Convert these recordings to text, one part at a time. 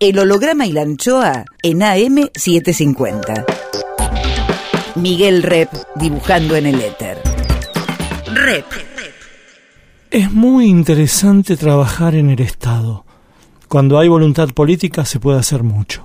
El holograma y la anchoa en AM750. Miguel Rep dibujando en el éter. Rep. Es muy interesante trabajar en el Estado. Cuando hay voluntad política se puede hacer mucho.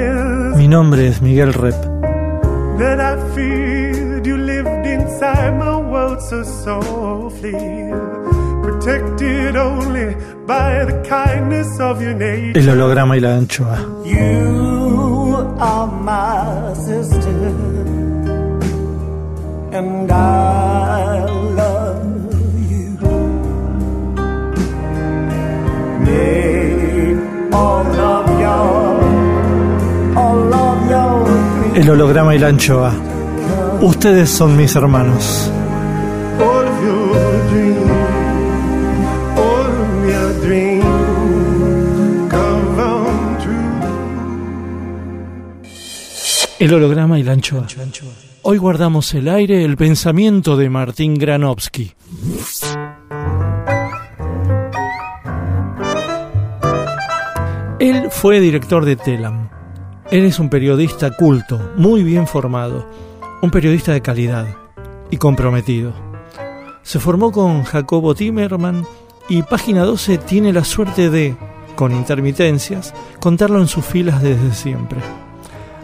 Nombre es Miguel Rep. that I feared. You lived inside my world so softly, protected only by the kindness of your nature. El holograma y la anchoa. You are my sister, and I El holograma y la anchoa. Ustedes son mis hermanos. El holograma y la anchoa. Hoy guardamos el aire el pensamiento de Martín Granovsky. Él fue director de Telam. Él es un periodista culto, muy bien formado, un periodista de calidad y comprometido. Se formó con Jacobo Timerman y Página 12 tiene la suerte de, con intermitencias, contarlo en sus filas desde siempre.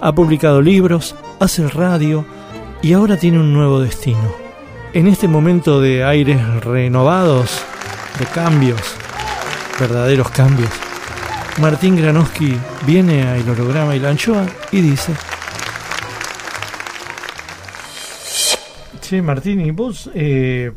Ha publicado libros, hace radio y ahora tiene un nuevo destino. En este momento de aires renovados, de cambios, verdaderos cambios, Martín Granowski viene a El Holograma y la Anchoa y dice... Che, Martín, ¿y vos eh,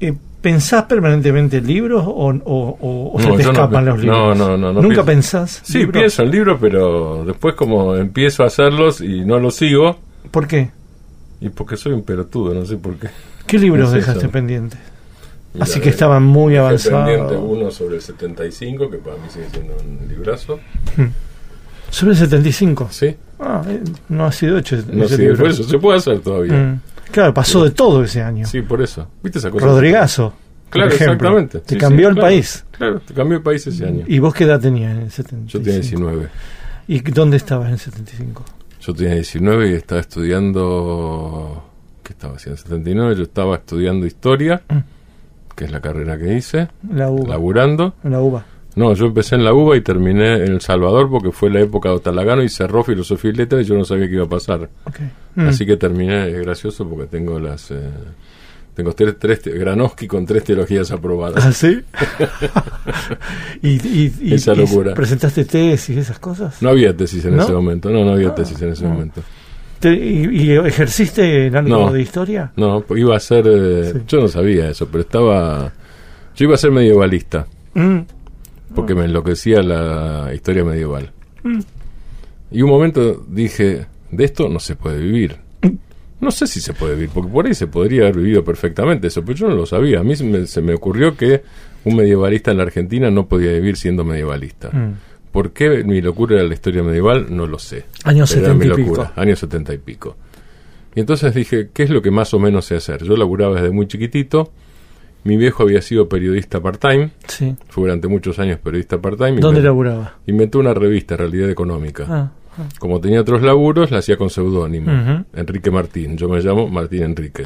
eh, pensás permanentemente en libros o, o- o- o se te no escapan los libros? no, no, no, ¿Nunca pienso. pensás? Sí, libros? pienso en libros, pero después como empiezo a hacerlos y no los sigo, ¿Por qué? y porque soy un pelotudo, no sé por qué. ¿Qué libros Es dejaste pendientes? Así que estaban muy avanzados. uno sobre el 75, que para mí sigue siendo un librazo. Sobre el 75. Sí, Ah, eh, no ha sido hecho no ese libro. por eso se puede hacer todavía. Mm. Claro, pasó de todo ese año. Sí, por eso. ¿Viste esa cosa? Rodrigazo. Claro, exactamente. Te Sí, cambió sí, el claro. país. Claro, te cambió el país ese año. ¿Y vos qué edad tenías en el 75? Yo tenía 19. ¿Y dónde estabas en el 75? Yo tenía 19 y estaba estudiando. ¿Qué estaba haciendo? En 79 yo estaba estudiando historia, Mm. Que es la carrera que hice, La uva. laburando. La uva. No, yo empecé en la UBA y terminé en El Salvador porque fue la época de Otalagano y cerró filosofía y letras y yo no sabía qué iba a pasar. Ok. Mm. Así que terminé, es gracioso porque tengo las. eh, tengo tres, tres Granowski con tres teologías aprobadas. ¿Ah, sí? ¿Y, y, y- Esa locura. presentaste tesis y esas cosas? No había tesis en ¿No? ese momento, no, no había Ah, tesis en ese ah. momento. Te- y, y ejerciste en algo No. de historia? No, iba a ser. eh, Sí. Yo no sabía eso, pero estaba. Yo iba a ser medievalista. Mm. porque me enloquecía la historia medieval. Mm. Y un momento dije, de esto no se puede vivir. No sé si se puede vivir, porque por ahí se podría haber vivido perfectamente eso, pero yo no lo sabía. A mí se me, se me ocurrió que un medievalista en la Argentina no podía vivir siendo medievalista. Mm. ¿Por qué mi locura era la historia medieval? No lo sé. Años Pero era 70 mi y pico. años setenta y pico. Y entonces dije, ¿qué es lo que más o menos sé hacer? Yo laburaba desde muy chiquitito. Mi viejo había sido periodista part-time. Sí. Fue durante muchos años periodista part-time. ¿Dónde laburaba? Inventó una revista, Realidad Económica. Ah, Como tenía otros laburos, la hacía con seudónimo. Enrique Martín. Yo me llamo Martín Enrique.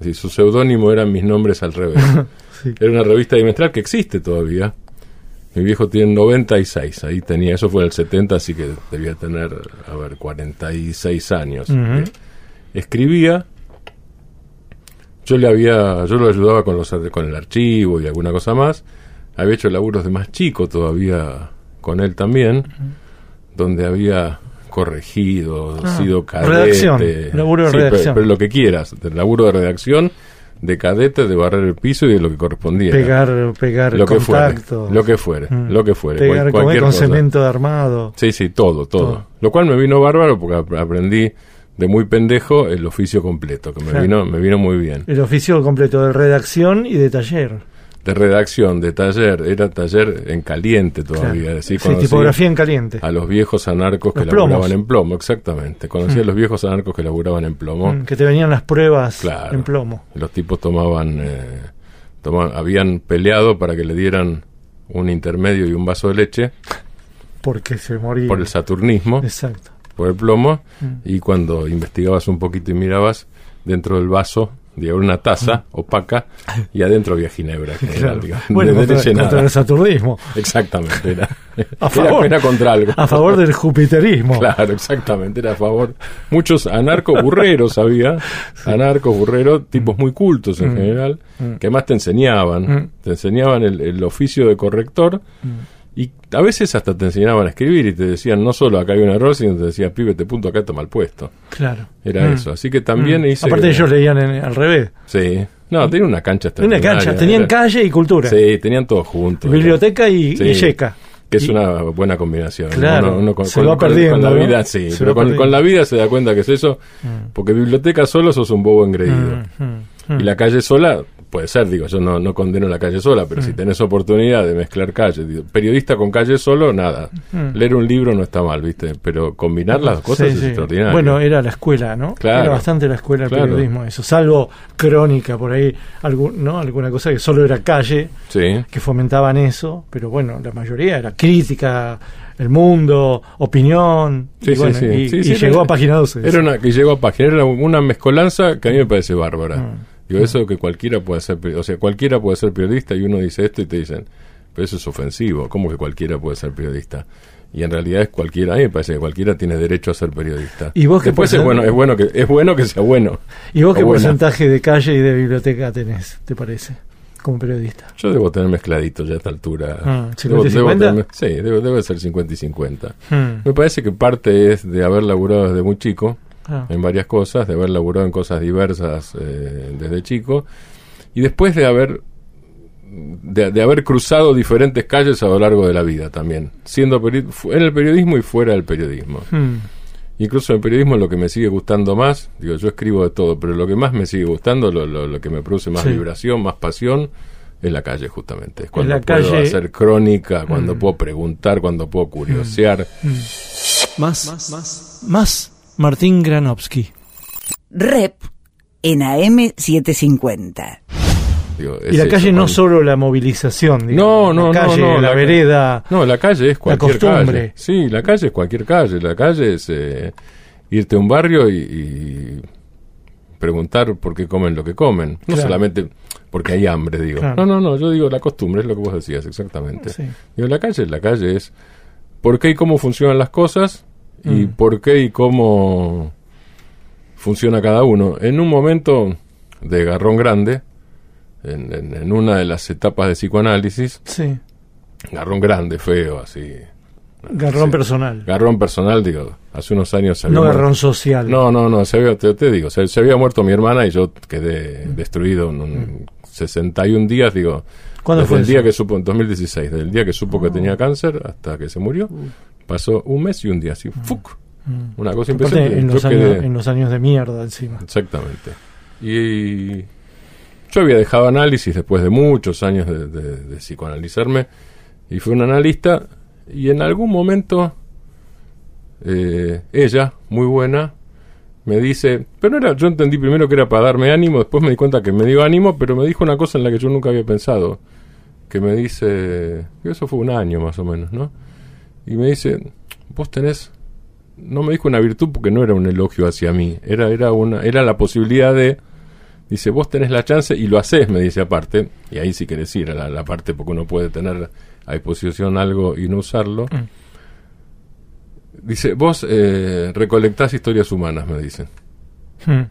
Así, su seudónimo eran mis nombres al revés. sí. Era una revista bimestral que existe todavía. Mi viejo tiene 96. Ahí tenía, eso fue en el 70, así que debía tener, a ver, 46 años. Ujú. Eh, Escribía. yo le había, yo lo ayudaba con los con el archivo y alguna cosa más. Había hecho laburos de más chico todavía con él también, donde había corregido, Ah, sido cadete. redacción, laburo de Sí, pero- redacción. Pero, lo que quieras, laburo de redacción, de cadete, de barrer el piso y de lo que correspondía. Pegar, pegar lo que fuere, lo que fuere, Mm. lo que fuere, Pegar cual- con, cosa. cemento de armado. Sí, sí, todo, todo, Todo. Lo cual me vino bárbaro porque ap- aprendí de muy pendejo el oficio completo, que me Claro. vino me vino muy bien. El oficio completo de redacción y de taller. De redacción, de taller, era taller en caliente todavía, Claro. decir, Sí, tipografía en caliente. a los viejos anarcos que plomos. laburaban en plomo, exactamente. Conocí a los viejos anarcos que laburaban en plomo. Mm, que te venían las pruebas Claro. en plomo. Los tipos tomaban, eh, habían peleado para que le dieran un intermedio y un vaso de leche Porque se moría. por el saturnismo. Exacto. por el plomo Mm. y cuando investigabas un poquito y mirabas dentro del vaso había una taza opaca y adentro había ginebra Mm. Claro. digamos, Bueno, de contra, el saturnismo. exactamente era, A era- favor. era contra algo A favor del jupiterismo. claro exactamente era a favor muchos anarcos burreros había anarcos burreros tipos muy cultos en Mm. general Mm. que más te enseñaban Mm. te enseñaban el, el oficio de corrector y a veces hasta te enseñaban a escribir y te decían no solo acá hay un error sino te decían pibe este punto acá está mal puesto Claro. era Mm. eso. Así que también Mm. hice. Aparte ellos leían en- al revés. Sí. No, tenía una cancha Una extraordinaria. cancha. Tenían Era- calle y cultura. Sí, tenían todo junto. Biblioteca y, Sí. y yeca. Que es Y- una buena combinación. Claro, Uno- uno con, se con- va con- perdiendo, con la ¿no? vida, sí. Se pero con, la vida se da cuenta que es eso. Mm. Porque biblioteca solo sos un bobo engreído. Y la calle sola, puede ser, digo, yo no, no condeno la calle sola, pero si tenés oportunidad de mezclar calle, digo, periodista con calle solo, nada. Mm. Leer un libro no está mal, ¿viste? Pero combinar las cosas Sí, es sí. extraordinario. Bueno, era la escuela, ¿no? Claro. Era bastante la escuela del Claro. periodismo, eso. Salvo crónica, por ahí, algún, ¿no? Alguna cosa que solo era calle, sí. que fomentaban eso, pero bueno, la mayoría era crítica, el mundo, opinión, Sí, y, sí, bueno, sí. y, Sí, y sí, llegó era- a página 12. Era una que llegó a página, era una mezcolanza que a mí me parece bárbara. Mm. Digo, eso que cualquiera puede ser, o sea, cualquiera puede ser periodista y uno dice esto y te dicen, pero eso es ofensivo, ¿cómo que cualquiera puede ser periodista? Y en realidad es cualquiera, a mí me parece que cualquiera tiene derecho a ser periodista. ¿Y vos Después es bueno, es bueno que es bueno que sea bueno. ¿Y vos qué buena. porcentaje de calle y de biblioteca tenés, te parece, como periodista? Yo debo tener mezcladito ya a esta altura. Ah, Debo- 50 y debo 50? tener- sí, debe, debe ser 50 y 50. Hmm. Me parece que parte es de haber laburado desde muy chico, Ah. en varias cosas, de haber laburado en cosas diversas eh, desde chico, y después de haber de, de haber cruzado diferentes calles a lo largo de la vida también, siendo peri- en el periodismo y fuera del periodismo. Hmm. Incluso en el periodismo lo que me sigue gustando más, digo, yo escribo de todo, pero lo que más me sigue gustando, lo, lo, lo que me produce más Sí. vibración, más pasión, es la calle justamente. Es cuando la puedo calle- hacer crónica, cuando Mm. puedo preguntar, cuando puedo curiosear. Más, más, más Martín Granovsky. Rep en AM750. Digo, Y la eso, calle no solo la movilización, No, digamos, no, la no, calle, no, la, la vereda. No, la calle es cualquier costumbre. calle. Sí, la calle es cualquier calle. La calle es eh, irte a un barrio y, y preguntar por qué comen lo que comen. No Claro. solamente porque hay hambre, digo. Claro. No, no, no, yo digo la costumbre, es lo que vos decías, exactamente. Sí. Digo, la calle, la calle es por qué y cómo funcionan las cosas y Mm. por qué y cómo funciona cada uno. En un momento de garrón grande, en, en- en una de las etapas de psicoanálisis, Sí. garrón grande, feo, así. Garrón Sí. personal. Garrón personal, digo, hace unos años se había No muerto- garrón social. No, no, no, se había- te, te digo, se, se había muerto mi hermana y yo quedé destruido en un 61 días, digo, Mm. ¿Cuándo desde fue el día eso? que supo, en 2016, desde el día que supo que Oh. tenía cáncer hasta que se murió, pasó un mes y un día, así, ¡fuc! Mm. Una cosa impresionante. en los, años, en los años de mierda encima. Exactamente. Y yo había dejado análisis después de muchos años de, de- de psicoanalizarme y fui un analista y en algún momento eh, ella, muy buena, me dice, pero no era, yo entendí primero que era para darme ánimo, después me di cuenta que me dio ánimo, pero me dijo una cosa en la que yo nunca había pensado, que me dice, eso fue un año más o menos, ¿no? Y me dice, vos tenés no me dijo una virtud porque no era un elogio hacia mí, era, era, una, era la posibilidad de, dice, vos tenés la chance y lo haces, me dice aparte, y ahí sí querés ir a la, la parte porque uno puede tener a disposición algo y no usarlo. Mm. Dice, vos eh, recolectás historias humanas, me dice. Mm.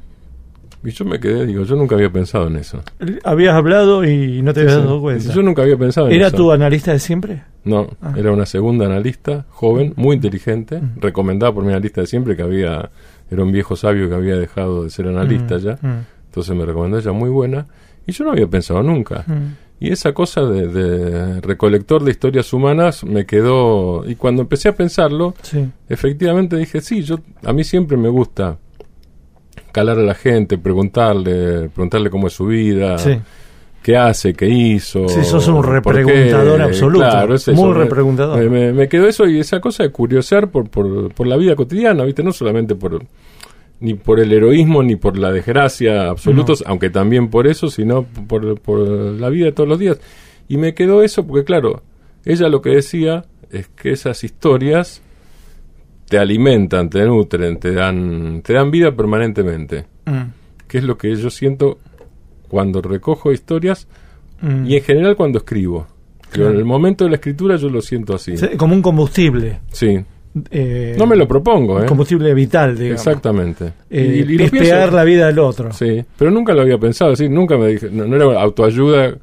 Y yo me quedé, digo, yo nunca había pensado en eso. Habías hablado y no te habías Sí, dado sí. cuenta. Yo nunca había pensado en ¿Era eso. tu analista de siempre? No, Ah. era una segunda analista, joven, muy inteligente, Mm. recomendada por mi analista de siempre, que había, era un viejo sabio que había dejado de ser analista Mm, ya. mm, Entonces me recomendó ella muy buena. Y yo no había pensado nunca. Y esa cosa de, de recolector de historias humanas me quedó. Y cuando empecé a pensarlo, Sí. efectivamente dije, sí, yo a mí siempre me gusta calar a la gente, preguntarle, preguntarle cómo es su vida, Sí. qué hace, qué hizo. Sí, sos un repreguntador absoluto. Claro, es eso. Muy repreguntador. Me, me- me quedó eso y esa cosa de curiosear por, por, por la vida cotidiana, ¿viste? No solamente por ni por el heroísmo ni por la desgracia absolutos, aunque también por eso, sino por, por la vida de todos los días. Y me quedó eso porque, claro, ella lo que decía es que esas historias te alimentan, te nutren, te dan, te dan vida permanentemente, Mm, que es lo que yo siento cuando recojo historias mm. y en general cuando escribo. Pero Claro. en el momento de la escritura yo lo siento así. Sí, Como un combustible. Sí. eh, No me lo propongo, ¿eh? Combustible vital, digamos. Exactamente. Eh, pispear pienso- la vida del otro. Sí, pero nunca lo había pensado, sí, nunca me dije, no, no era autoayuda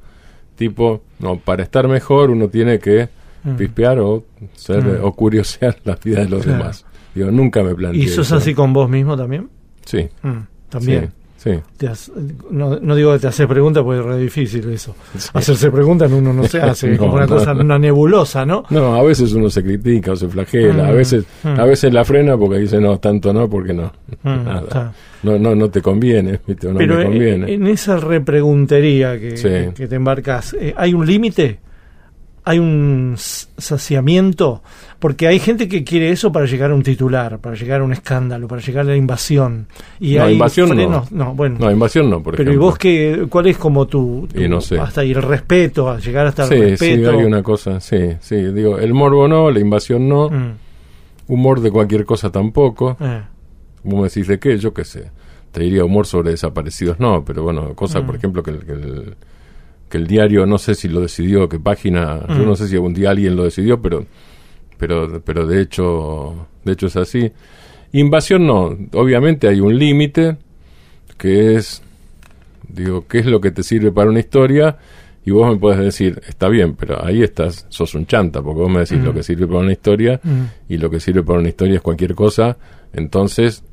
tipo, no, para estar mejor uno tiene que Mm. pispear o ser Mm. o curiosear la vida de los Claro. demás. Digo, nunca me planteé ¿Y sos eso. así con vos mismo también? Sí. Mm, también. Sí. sí. Te has- no, no digo que te haces preguntas porque es re difícil eso. Hacerse preguntas uno no se hace, es No, como una no. cosa, una nebulosa, ¿no? No, a veces uno se critica o se flagela, a veces a veces la frena porque dice, no, tanto no, porque no. Nada. No, no, no te conviene, ¿viste? No Pero me en, conviene. en esa repreguntería que, Sí. que te embarcas, eh, ¿hay un límite? ¿Hay un saciamiento? Porque hay gente que quiere eso para llegar a un titular, para llegar a un escándalo, para llegar a la invasión. Y No, hay invasión no. frenos. No, bueno. No, invasión no, por pero ¿y vos qué, cuál es como tu, tu- Y no sé. hasta ahí el respeto, a llegar hasta Sí, el sí, respeto? hay una cosa, sí, sí, digo, el morbo no, la invasión no, Mm, humor de cualquier cosa tampoco. eh, Vos me decís de qué, yo qué sé. Te diría humor sobre desaparecidos, no, pero bueno, cosas, Mm. por ejemplo, que el, que, el, que el diario, no sé si lo decidió, qué página, yo Mm. no sé si algún día alguien lo decidió, pero pero pero de hecho de hecho es así. Invasión no, obviamente hay un límite que es digo, ¿qué es lo que te sirve para una historia? Y vos me puedes decir, está bien, pero ahí estás, sos un chanta, porque vos me decís Mm. lo que sirve para una historia mm, y lo que sirve para una historia es cualquier cosa, entonces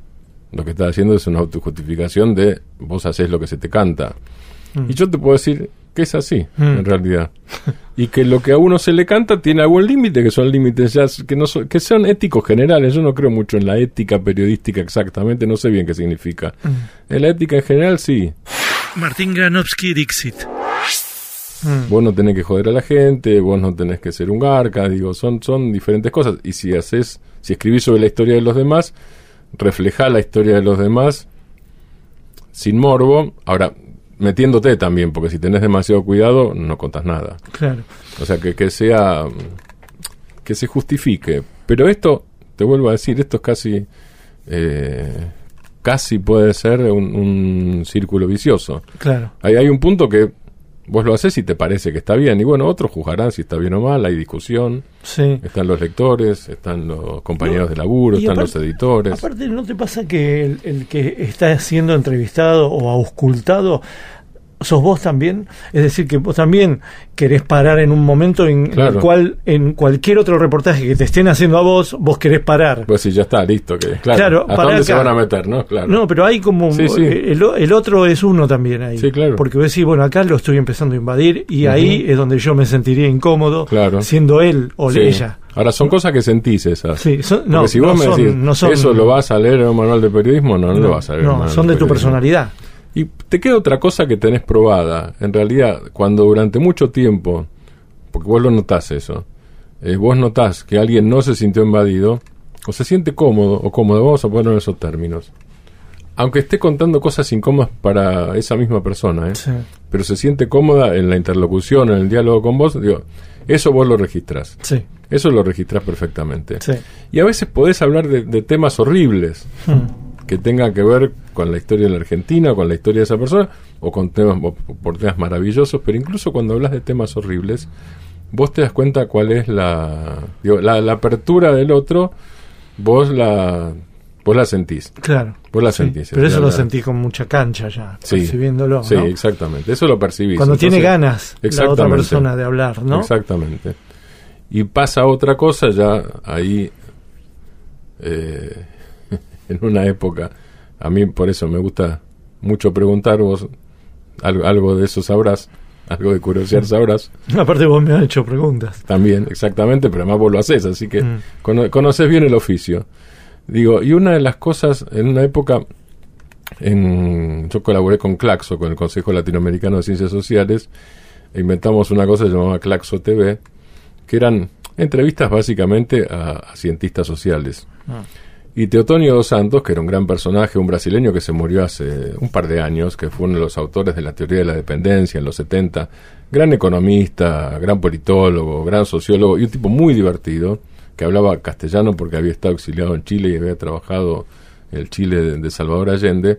lo que estás haciendo es una autojustificación de vos haces lo que se te canta. Mm. Y yo te puedo decir que es así, Mm. en realidad. y que lo que a uno se le canta tiene algún límite, que son límites ya que no son, que son éticos generales. Yo no creo mucho en la ética periodística exactamente, no sé bien qué significa. Mm. En la ética en general sí. Martín Granovsky Dixit. Mm, Vos no tenés que joder a la gente, vos no tenés que ser un garca, digo, son, son diferentes cosas. Y si haces, si escribís sobre la historia de los demás, reflejá la historia de los demás sin morbo. Ahora, metiéndote también, porque si tenés demasiado cuidado, no contás nada. claro. O sea, que, que sea, que se justifique. Pero esto, te vuelvo a decir, esto es casi, eh, casi puede ser un, un círculo vicioso. Claro. Hay, hay un punto que vos lo haces y te parece que está bien, y bueno, otros juzgarán si está bien o mal, hay discusión, Sí. están los lectores, están los compañeros de laburo, están aparte- los editores. Aparte, ¿no te pasa que el, el que está siendo entrevistado o auscultado sos vos también? Es decir, que vos también querés parar en un momento en, el cual en cualquier otro reportaje que te estén haciendo a vos, vos querés parar. Pues si ya está, listo, que claro, Claro, ¿hasta para dónde se van a meter, no? Claro. No, pero hay como Sí, sí. El, el otro es uno también ahí. Sí, claro. Porque vos decís, bueno, acá lo estoy empezando a invadir y ahí es donde yo me sentiría incómodo Claro. siendo él o Sí. ella. Ahora, son cosas que sentís esas. Sí, son- no, si no vos me son- decís, no son- eso lo vas a leer en un manual de periodismo, no, no, lo vas a leer no, son de tu personalidad. Y te queda otra cosa que tenés probada. En realidad, cuando durante mucho tiempo, porque vos lo notás eso, eh, vos notás que alguien no se sintió invadido, o se siente cómodo o cómodo, vamos a ponerlo en esos términos. Aunque esté contando cosas incómodas para esa misma persona, ¿eh? Sí. pero se siente cómoda en la interlocución, en el diálogo con vos, digo, eso vos lo registrás. Sí, Eso lo registrás perfectamente. sí. Y a veces podés hablar de, de temas horribles Mm. Que tengan que ver con la historia de la Argentina, con la historia de esa persona, o con temas o por temas maravillosos, pero incluso cuando hablas de temas horribles, vos te das cuenta cuál es la, digo, la, la apertura del otro, vos la, Vos la sentís. Claro. Vos la Sí, sentís. Pero eso lo la- sentí con mucha cancha ya, Sí. percibiéndolo. Sí, ¿no? exactamente. Eso lo percibís. Cuando tiene ganas la otra persona de hablar, ¿no? Exactamente. Y pasa otra cosa ya ahí, eh, en una época, a mí por eso me gusta mucho preguntar, vos algo, algo de eso sabrás, algo de curiosidad sabrás, Aparte vos me has hecho preguntas. también, exactamente, pero además vos lo haces, así que Mm. cono- conoces bien el oficio. Digo, y una de las cosas, en una época, en, yo colaboré con Claxo, con el Consejo Latinoamericano de Ciencias Sociales, e inventamos una cosa que se llamaba Claxo TV, que eran entrevistas básicamente a, a cientistas sociales. Ah. Y Teotonio dos Santos, que era un gran personaje, un brasileño que se murió hace un par de años, que fue uno de los autores de la teoría de la dependencia en los 70, gran economista, gran politólogo, gran sociólogo y un tipo muy divertido, que hablaba castellano porque había estado exiliado en Chile y había trabajado en el Chile de Salvador Allende.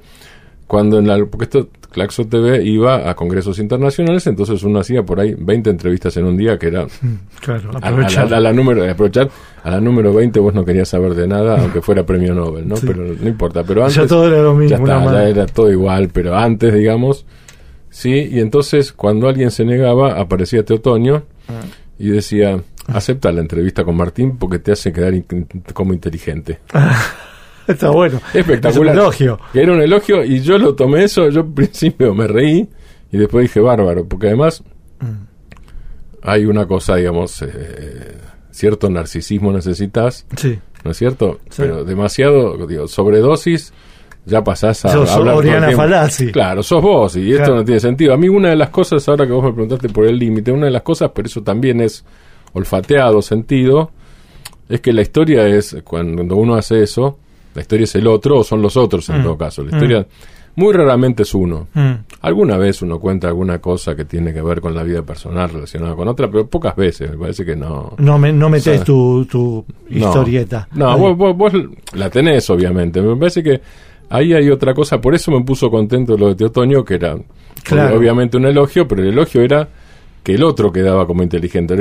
Cuando en la, porque esto, Claxo TV iba a congresos internacionales, entonces uno hacía por ahí 20 entrevistas en un día, que era Claro, a, a aprovechar. la, a la número, aprovechar, a la número 20 vos no querías saber de nada, aunque fuera premio Nobel, ¿no? Sí. Pero no importa. Pero antes, ya todo era lo mismo. ya está, ya era todo igual, pero antes, digamos, sí, y entonces cuando alguien se negaba, aparecía Teotonio Ah. y decía, acepta la entrevista con Martín porque te hace quedar in- como inteligente. Está bueno. Espectacular. Es un elogio. Que Era un elogio y yo lo tomé eso, yo al principio me reí y después dije bárbaro, porque además Mm. hay una cosa, digamos, eh, cierto narcisismo necesitas, Sí. ¿no es cierto? Sí. Pero demasiado, digo, sobredosis, ya pasás a Sos hablar Oriana. Claro, sos vos y esto no tiene sentido. A mí una de las cosas, ahora que vos me preguntaste por el límite, una de las cosas, pero eso también es olfateado, sentido, es que la historia es, cuando uno hace eso, la historia es el otro o son los otros en Mm. todo caso. La historia muy raramente es uno. Mm. Alguna vez uno cuenta alguna cosa que tiene que ver con la vida personal relacionada con otra, pero pocas veces, me parece que no. No, me, no sea, tu, tu historieta. No, vos, vos- vos la tenés, obviamente. Me parece que ahí hay otra cosa, por eso me puso contento lo de Teotonio, que era Claro. obviamente un elogio, pero el elogio era que el otro quedaba como inteligente.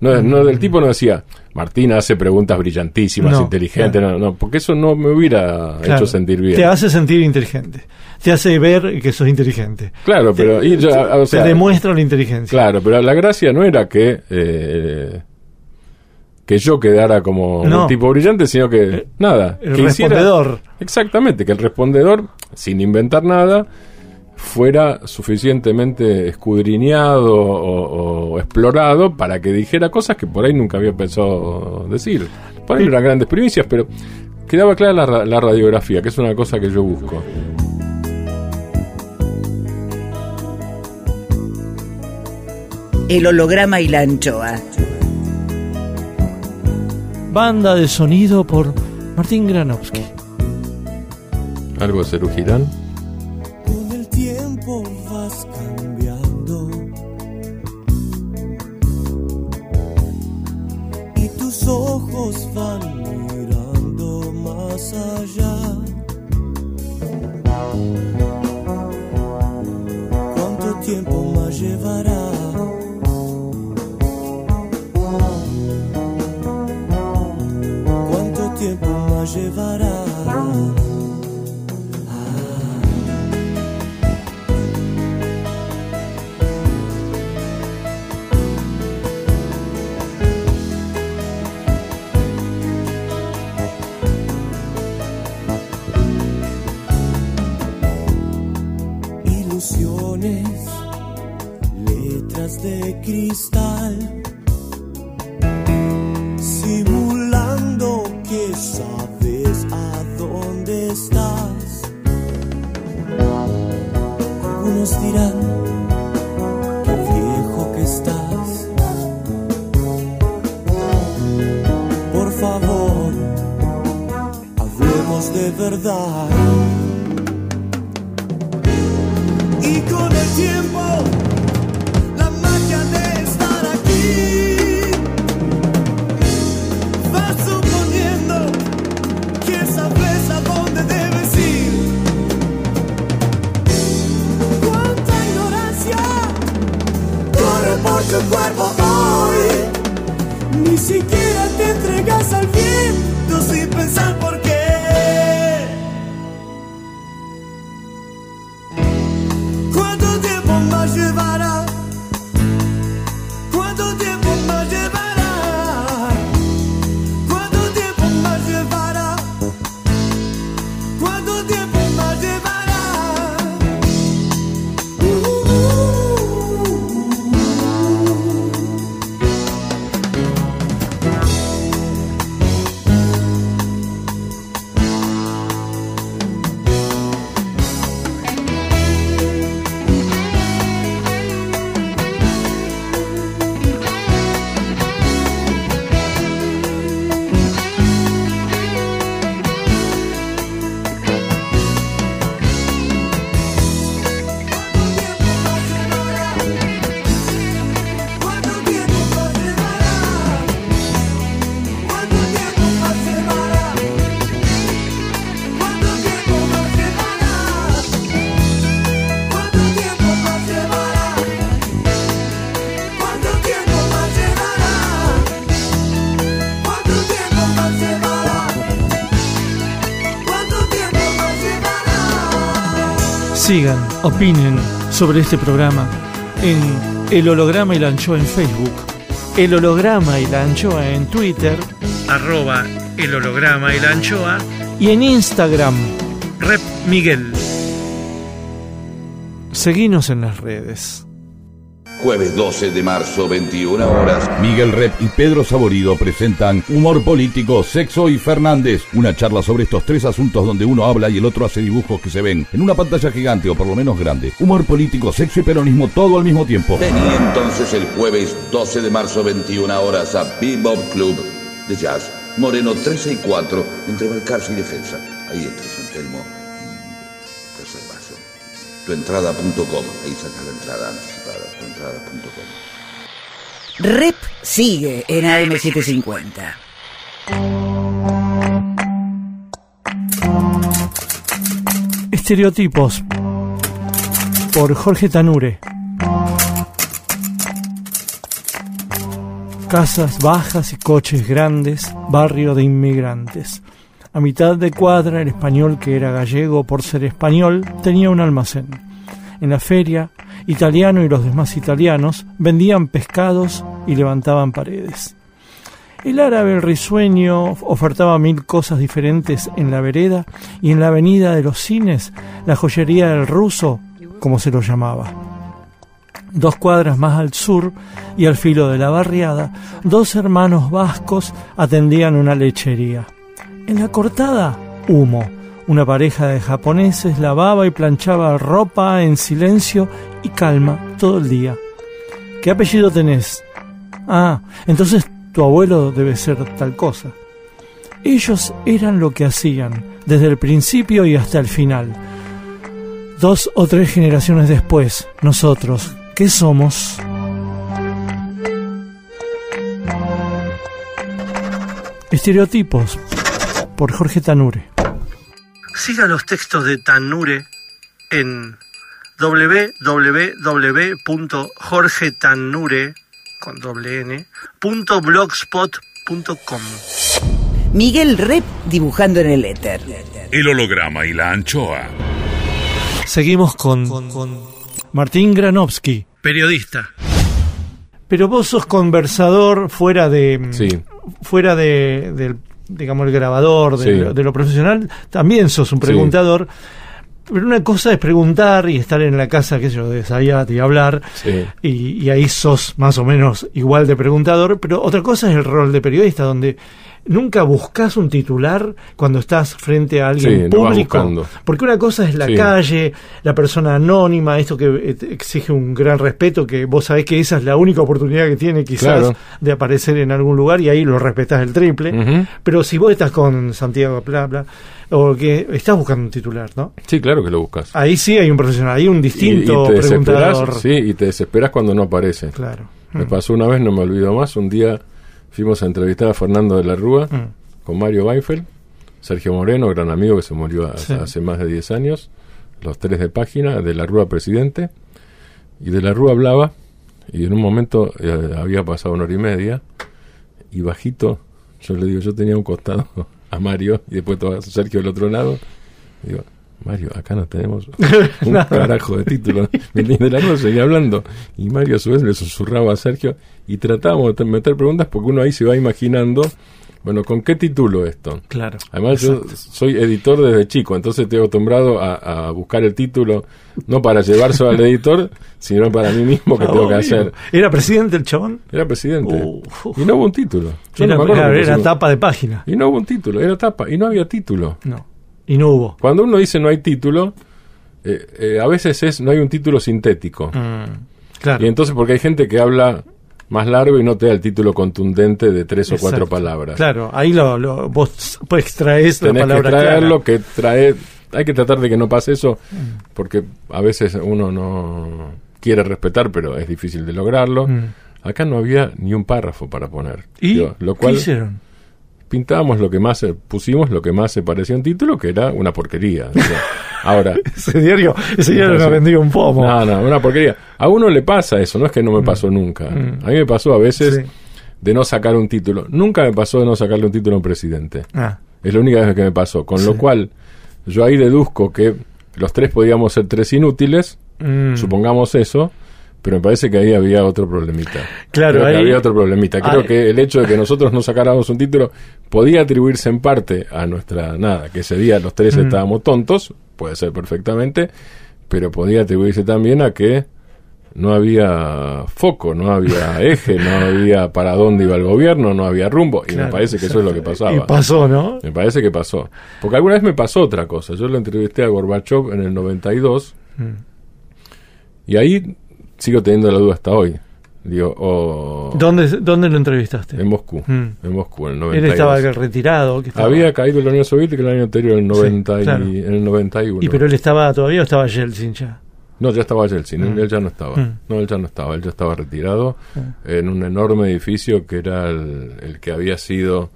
No, no, el tipo no decía, Martín hace preguntas brillantísimas, No, inteligentes, claro. no, no, porque eso no me hubiera Claro. hecho sentir bien. Te hace sentir inteligente. Te hace ver que sos inteligente. Claro, pero y yo, o sea, te demuestra la inteligencia. Claro, pero la gracia no era que eh, que yo quedara como No. un tipo brillante, sino que nada, El que hiciera- respondedor. exactamente, que el respondedor, sin inventar nada, fuera suficientemente escudriñado o, o explorado para que dijera cosas que por ahí nunca había pensado decir. Por ahí eran grandes primicias, pero quedaba clara la, ra- la radiografía, que es una cosa que yo busco. El holograma y la anchoa. Banda de sonido por Martín Granowski. ¿Algo de Cerú Girán? Tus ojos van mirando más allá. ¿Cuánto tiempo más llevará? ¿Cuánto tiempo más llevará? Sigan, opinen sobre este programa en El Holograma y la Anchoa en Facebook, El Holograma y la Anchoa en Twitter, arroba El Holograma y la Anchoa, y en Instagram, Rep Miguel. Seguinos en las redes. Jueves 12 de marzo, 21 horas. Miguel Rep y Pedro Saborido presentan Humor Político, Sexo y Fernández. Una charla sobre estos tres asuntos donde uno habla y el otro hace dibujos que se ven en una pantalla gigante o por lo menos grande. Humor político, sexo y peronismo todo al mismo tiempo. Vení entonces el jueves 12 de marzo, 21 horas a Bebop Club de Jazz. Moreno 13 y 4, entre Balcarce y Defensa. Ahí entre San Telmo y Tercer Vaso. Tuentrada.com, ahí saca la entrada. Rep sigue en AM750. Estereotipos por Jorge Tanure. Casas bajas y coches grandes, barrio de inmigrantes. A mitad de cuadra el español que era gallego por ser español tenía un almacén. En la feria, italiano y los demás italianos vendían pescados y levantaban paredes. El árabe el risueño ofertaba mil cosas diferentes en la vereda y en la avenida de los cines, la joyería del ruso, como se lo llamaba. Dos cuadras más al sur y al filo de la barriada, dos hermanos vascos atendían una lechería. En la cortada, humo. Una pareja de japoneses lavaba y planchaba ropa en silencio y calma todo el día. ¿Qué apellido tenés? Ah, entonces tu abuelo debe ser tal cosa. Ellos eran lo que hacían, desde el principio y hasta el final. Dos o tres generaciones después, nosotros, ¿qué somos? Estereotipos por Jorge Tanure. Siga los textos de Tanure en www.jorgetanure con doble n, punto blogspot.com. Miguel Rep dibujando en el éter. El holograma y la anchoa. Seguimos con, Martín Granovsky, periodista. Pero vos sos conversador fuera de Sí. fuera de, del digamos el grabador de, Sí. lo, de lo profesional, también sos un Sí. preguntador. Pero una cosa es preguntar y estar en la casa, qué sé yo, de Zayat y hablar, Sí. y, y ahí sos más o menos igual de preguntador, pero otra cosa es el rol de periodista, donde nunca buscas un titular cuando estás frente a alguien Sí, público. Porque una cosa es la Sí. calle, la persona anónima, esto que eh, exige un gran respeto, que vos sabés que esa es la única oportunidad que tiene quizás Claro. de aparecer en algún lugar y ahí lo respetás el triple. Pero si vos estás con Santiago bla bla, o que estás buscando un titular, ¿no? Sí, claro que lo buscas. Ahí sí hay un profesional, hay un distinto y, te preguntador. sí, y te desesperas cuando no aparece. Claro. Me Mm. pasó una vez, no me olvido más, un día fuimos a entrevistar a Fernando de la Rúa Mm. con Mario Weinfeld, Sergio Moreno, gran amigo que se murió hace, Sí. hace más de 10 años, los tres de página, de la Rúa presidente, y de la Rúa hablaba, y en un momento eh, había pasado una hora y media, y bajito, yo le digo, yo tenía un costado a Mario, y después estaba Sergio del otro lado, y digo, Mario, acá no tenemos un carajo de título. Ni de la noche seguía hablando. Y Mario a su vez le susurraba a Sergio y tratábamos de meter preguntas porque uno ahí se va imaginando, bueno, ¿con qué título esto? Claro. Además yo soy editor desde chico, entonces estoy acostumbrado a, a buscar el título, no para llevárselo al editor, sino para mí mismo que tengo que hacer. ¿Era presidente el chabón? Era presidente. Uh, y no hubo un título. Yo Era, no me claro, era tapa de página. Y no hubo un título, era tapa, y no había título. No. Y no hubo. Cuando uno dice no hay título, eh, eh, a veces es no hay un título sintético. Mm, claro. Y entonces porque hay gente que habla más largo y no te da el título contundente de tres o cuatro palabras. Claro, ahí lo, lo- vos pues, extraes la Tenés que palabra traerlo, clara. que trae, hay que tratar de que no pase eso, Mm. porque a veces uno no quiere respetar, pero es difícil de lograrlo. Mm. Acá no había ni un párrafo para poner. ¿Y Digo, lo qué cual hicieron? Pintábamos lo que más se- pusimos lo que más se parecía a un título, que era una porquería. O sea, ahora, Ese diario, ese diario No, no sí. vendió un pomo. no, no, una porquería. A uno le pasa eso, no es que no me pasó nunca. Mm. A mí me pasó a veces Sí. de no sacar un título. Nunca me pasó de no sacarle un título a un presidente. Ah, Es la única vez que me pasó. Con lo cual, yo ahí deduzco que los tres podíamos ser tres inútiles, mm. supongamos eso, pero me parece que ahí había otro problemita. Claro, ahí- había otro problemita. Creo ahí- que el hecho de que nosotros no sacáramos un título podía atribuirse en parte a nuestra nada, que ese día los tres Mm. estábamos tontos, puede ser perfectamente, pero podía atribuirse también a que no había foco, no había eje, no había para dónde iba el gobierno, no había rumbo, y me parece que eso es lo que pasaba. Y pasó, ¿no? Me parece que pasó. Porque alguna vez me pasó otra cosa. Yo lo entrevisté a Gorbachev en el 92 Mm. y ahí sigo teniendo la duda hasta hoy. Digo, o ¿Dónde, ¿Dónde lo entrevistaste? en Moscú. Mm. En Moscú, en el Él 92. estaba retirado. que estaba- Había caído la Unión Soviética el año anterior, en el, 90 y- claro. en el 91. ¿Y pero él estaba todavía o estaba Yeltsin ya? No, ya estaba Yeltsin, Mm. él ya no estaba. Mm. No, él ya no estaba, él ya estaba retirado Ah. en un enorme edificio que era el, el que había sido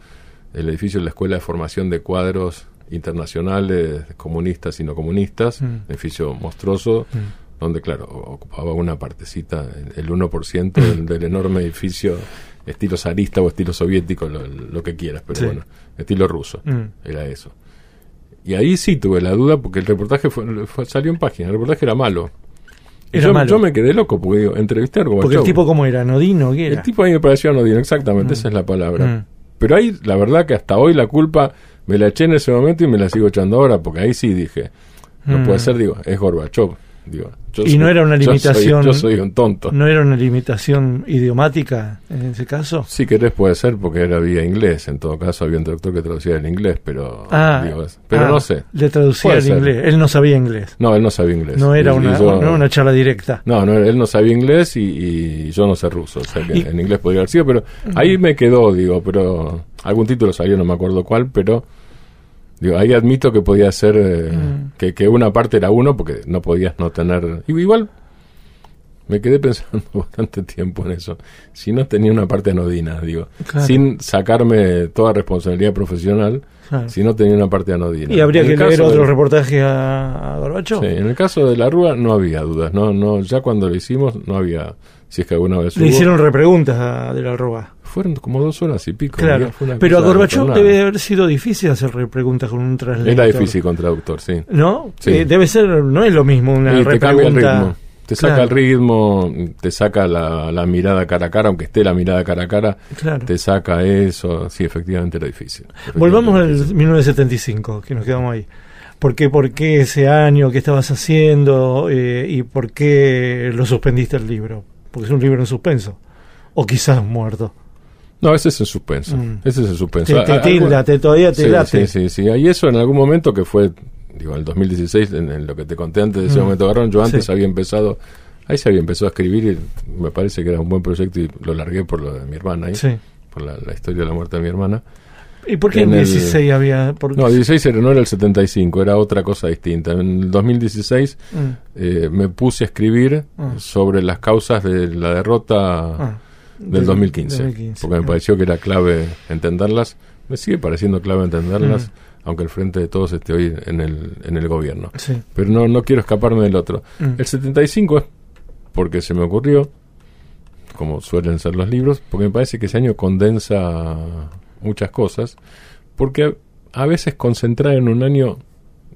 el edificio de la Escuela de Formación de Cuadros Internacionales, comunistas y no comunistas, Mm. edificio monstruoso, Mm. Donde, claro, ocupaba una partecita, el- el 1% del, del enorme edificio, estilo zarista o estilo soviético, lo, lo que quieras, pero Sí. bueno, estilo ruso, Mm. era eso. Y ahí sí tuve la duda porque el reportaje fue, fue- salió en página, el reportaje era malo. Era yo, malo. yo me quedé loco porque digo, entrevisté a Porque el Gorbachev. tipo, ¿cómo era? ¿Nodino? ¿Qué era? El tipo a mí me pareció anodino, exactamente, Mm. esa es la palabra. Mm. Pero ahí, la verdad que hasta hoy la culpa me la eché en ese momento y me la sigo echando ahora, porque ahí sí dije, no puede ser, digo, es Gorbachev. Digo, yo Y no era una yo soy- limitación- Yo soy, un tonto. ¿No era una limitación idiomática en ese caso? Si querés puede ser porque era vía inglés, en todo caso había un traductor que traducía el inglés, pero Ah, digo, pero ah, no sé. Le traducía ser. inglés. Él no sabía inglés. No, él no sabía inglés. No era y una, yo- no era una charla directa. No, no, él no sabía inglés y, y yo no sé ruso, o sea que Y- en inglés podría haber sido, pero ahí me quedó, digo, pero algún título salió, no me acuerdo cuál, pero digo, ahí admito que podía ser eh, Mm. que, que una parte era uno porque no podías no tener... Igual me quedé pensando bastante tiempo en eso, si no tenía una parte anodina, digo, Claro. sin sacarme toda responsabilidad profesional, Claro. si no tenía una parte anodina. Y habría En que leer otro de- reportaje a, a Gorbachev. Sí, en el caso de la Rúa no había dudas, no, no, ya cuando lo hicimos no había, si es que alguna vez Le hubo. hicieron repreguntas a De la Roba. Fueron como dos horas y pico. Claro. Pero a Gorbachev debe haber sido difícil hacer repreguntas con un traslator. Era difícil con traductor, sí. ¿No? Sí. Eh, debe ser, no es lo mismo una Y te cambia el ritmo. Te saca Claro. el ritmo, te saca la, la mirada cara a cara, aunque esté la mirada cara a cara, Claro. te saca eso. Sí, efectivamente era difícil. Efectivamente Volvamos era al difícil. 1975, que nos quedamos ahí. ¿Por qué, por qué ese año? ¿Qué estabas haciendo? Eh, ¿Y por qué lo suspendiste el libro? Porque es un libro en suspenso. O quizás muerto. No, ese es el suspenso. Mm. Ese es el suspenso. Te, te A- tilda, algo- te, todavía te sí. Sí, sí, sí. Y eso en algún momento que fue, digo, en el 2016, en, en lo que te conté antes de ese Mm. momento Garrón, yo antes Sí. había empezado, ahí se había empezado a escribir y me parece que era un buen proyecto y lo largué por lo de mi hermana ahí, Sí. por la, la historia de la muerte de mi hermana. ¿Y por qué en En el- 16 había.? por- No, 16 era, no era el 75, era otra cosa distinta. En el 2016 Mm. eh, me puse a escribir Ah. sobre las causas de la derrota Ah, del 2015, 2015, porque me pareció que era clave entenderlas. Me sigue pareciendo clave entenderlas, Mm. aunque el frente de todos esté hoy en el, en el gobierno. Sí. Pero no, no quiero escaparme del otro. Mm. El 75 es porque se me ocurrió, como suelen ser los libros, porque me parece que ese año condensa muchas cosas, porque a, a veces concentrar en un año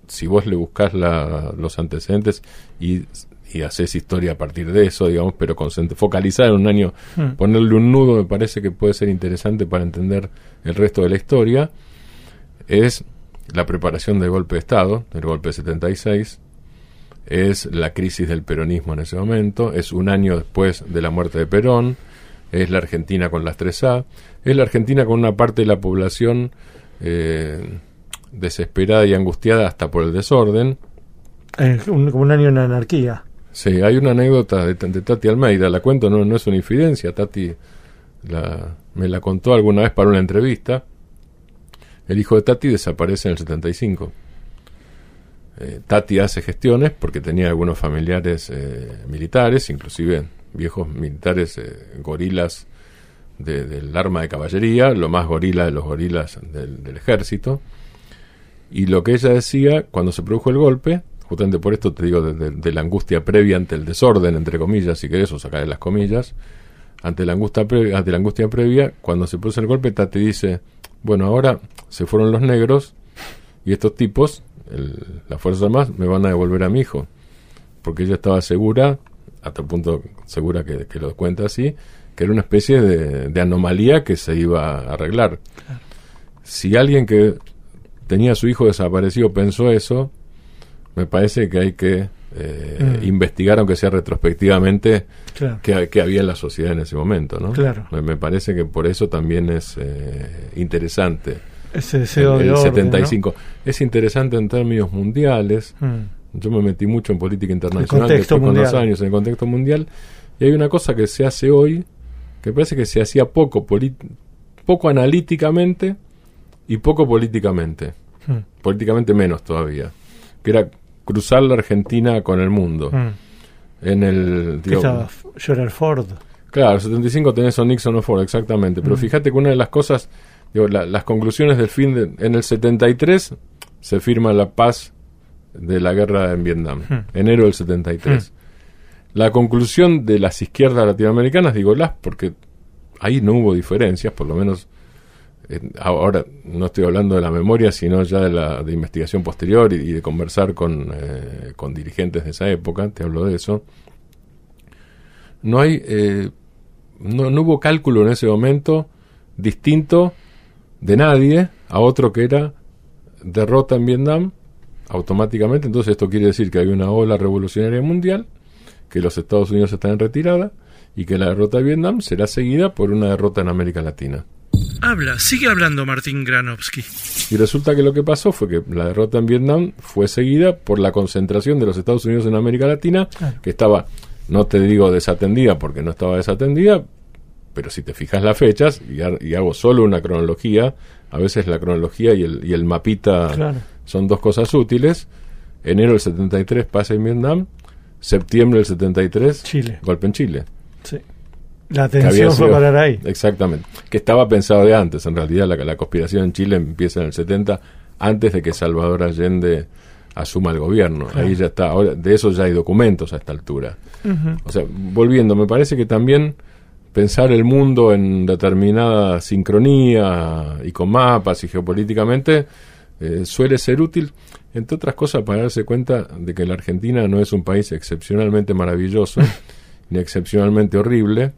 si vos le buscás la- los antecedentes y, y haces historia a partir de eso, digamos, pero focalizar en un año, Mm. ponerle un nudo me parece que puede ser interesante para entender el resto de la historia, es la preparación del golpe de Estado, del golpe de 76, es la crisis del peronismo en ese momento, es un año después de la muerte de Perón, es la Argentina con las 3A, es la Argentina con una parte de la población eh, desesperada y angustiada hasta por el desorden. Es un, como un año en anarquía. Sí, hay una anécdota de, Tati Almeida, la cuento, no, es una infidencia, Tati la- me la contó alguna vez para una entrevista. El hijo de Tati desaparece en el 75. Eh, Tati hace gestiones porque tenía algunos familiares eh, militares, inclusive viejos militares eh, gorilas de- del arma de caballería, lo más gorila de los gorilas del ejército. Y lo que ella decía cuando se produjo el golpe, justamente por esto te digo de, de- de la angustia previa ante el desorden, entre comillas, si querés, o sacar las comillas, ante la angustia previa, ante la angustia previa, cuando se produce el golpe, Tati dice, bueno, ahora se fueron los negros y estos tipos, el- las Fuerzas Armadas, me van a devolver a mi hijo. Porque ella estaba segura, hasta el punto segura que, que lo cuenta así, que era una especie de, de anomalía que se iba a arreglar. Si alguien que tenía a su hijo desaparecido pensó eso, me parece que hay que eh, Mm. investigar, aunque sea retrospectivamente, Claro. qué, qué había en la sociedad en ese momento. ¿no? Claro. Me, me parece que por eso también es eh, interesante. Ese El, de el orden, 75. Es interesante en términos mundiales. Mm. Yo me metí mucho en política internacional después con los años, en el contexto mundial. Y hay una cosa que se hace hoy, que parece que se hacía poco, poco analíticamente y poco políticamente. Mm. Políticamente menos todavía. Que era cruzar la Argentina con el mundo. Mm. En el. ¿Qué digo, Ford. Claro, el 75 tenés a Nixon o Ford, exactamente. Pero Mm. fíjate que una de las cosas, digo, la- las conclusiones del fin de, en el 73 se firma la paz de la guerra en Vietnam, Mm. enero del 73. La conclusión de las izquierdas latinoamericanas, digo las, porque ahí no hubo diferencias, por lo menos ahora no estoy hablando de la memoria, sino ya de la de investigación posterior y, de conversar con, eh, con dirigentes de esa época, te hablo de eso. No hay, eh, no, no hubo cálculo en ese momento distinto de nadie a otro que era derrota en Vietnam automáticamente. Entonces esto quiere decir que hay una ola revolucionaria mundial, que los Estados Unidos están en retirada y que la derrota de Vietnam será seguida por una derrota en América Latina. Habla, sigue hablando Martín Granovsky. Y resulta que lo que pasó fue que la derrota en Vietnam fue seguida por la concentración de los Estados Unidos en América Latina, Claro. que estaba, no te digo desatendida porque no estaba desatendida, pero si te fijas las fechas, y, ha- y hago solo una cronología, a veces la cronología y el, y el mapita Claro. son dos cosas útiles. Enero del 73 pasa en Vietnam, septiembre del 73 Chile. golpe en Chile. Sí. La atención fue parar ahí. Exactamente. Que estaba pensado de antes. En realidad, la, la conspiración en Chile empieza en el 70, antes de que Salvador Allende asuma el gobierno. Claro. Ahí ya está. Ahora, de eso ya hay documentos a esta altura. O sea, volviendo, me parece que también pensar el mundo en determinada sincronía y con mapas y geopolíticamente eh, suele ser útil, entre otras cosas, para darse cuenta de que la Argentina no es un país excepcionalmente maravilloso ni excepcionalmente horrible,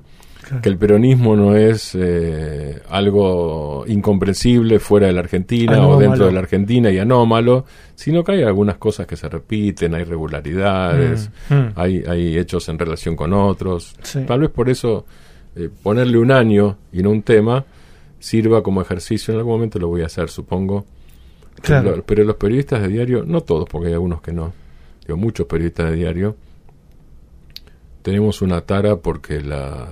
que el peronismo no es eh, algo incomprensible fuera de la Argentina o dentro de la Argentina y anómalo, sino que hay algunas cosas que se repiten, hay regularidades, Mm, mm. hay, hay hechos en relación con otros. Sí. Tal vez por eso eh, ponerle un año y no un tema sirva como ejercicio. En algún momento lo voy a hacer, supongo. Claro. Pero, pero los periodistas de diario, no todos, porque hay algunos que no, digo, muchos periodistas de diario, tenemos una tara porque la,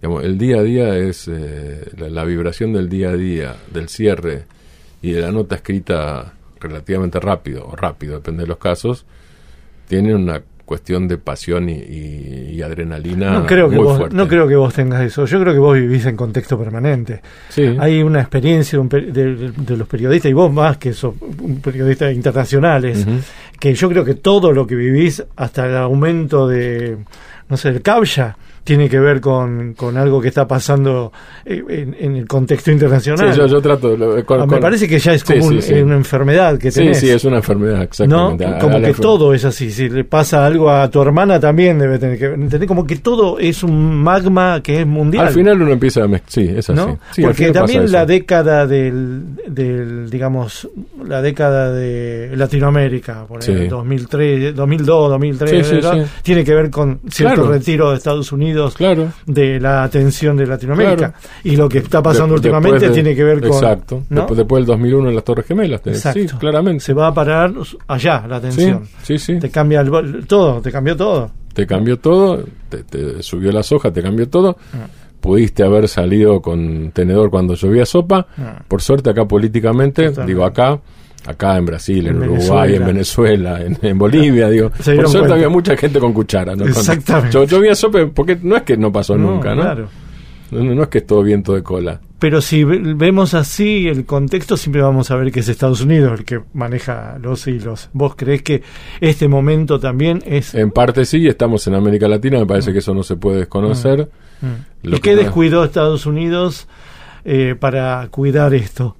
digamos, el día a día es eh, la, la vibración del día a día, del cierre y de la nota escrita relativamente rápido o rápido, depende de los casos, tiene una cuestión de pasión y, y- y adrenalina No creo, que muy vos, fuerte. no creo que vos tengas eso. Yo creo que vos vivís en contexto permanente. Sí. Hay una experiencia de, de- de- los periodistas, y vos más que sos un periodista internacionales, que yo creo que todo lo que vivís, hasta el aumento de, no sé, el Cabya, tiene que ver con, con algo que está pasando eh, en, en el contexto internacional. Sí, yo, yo trato. lo- con- Ah, me con- parece que ya es Sí, como sí, un- sí. una enfermedad que Sí, tenés. sí, es una enfermedad, ¿no? exactamente. A- Como a la que todo es así. Si le pasa algo a tu hermana, también debe tener que ver. ¿Entendés? Como que todo es un magma que es mundial. Al final uno empieza a. Sí, es así. ¿no? Sí, Porque también la década del, del, digamos, la década de Latinoamérica, por Sí. ejemplo, 2003, 2002, 2003, Sí, sí, ¿verdad? sí. tiene que ver con cierto Claro. retiro de Estados Unidos Claro. de la atención de Latinoamérica. Claro. Y lo que está pasando De- últimamente de- tiene que ver con... Exacto. ¿no? Después, después del 2001 en las Torres Gemelas. tenés- Sí, Exacto. claramente. Se va a parar allá la atención. sí, sí. Te cambia el, todo, te cambió todo. Te cambió todo, te, te subió la soja, te cambió todo. Ah. Pudiste haber salido con tenedor cuando llovía sopa. Ah. Por suerte acá políticamente, digo acá, acá en Brasil, en, En Uruguay, en Venezuela. En, en Bolivia, digo. Se Por suerte había mucha gente con cuchara. ¿no? Exactamente. Yo, llovía sopa porque no es que no pasó nunca, ¿no? Claro. No, es que es todo viento de cola. Pero si ve- vemos así el contexto, siempre vamos a ver que es Estados Unidos el que maneja los hilos. ¿Vos creés que este momento también es... En parte sí, estamos en América Latina, me parece que eso no se puede desconocer. Mm. Lo ¿Y qué descuidó Estados Unidos eh, para cuidar esto?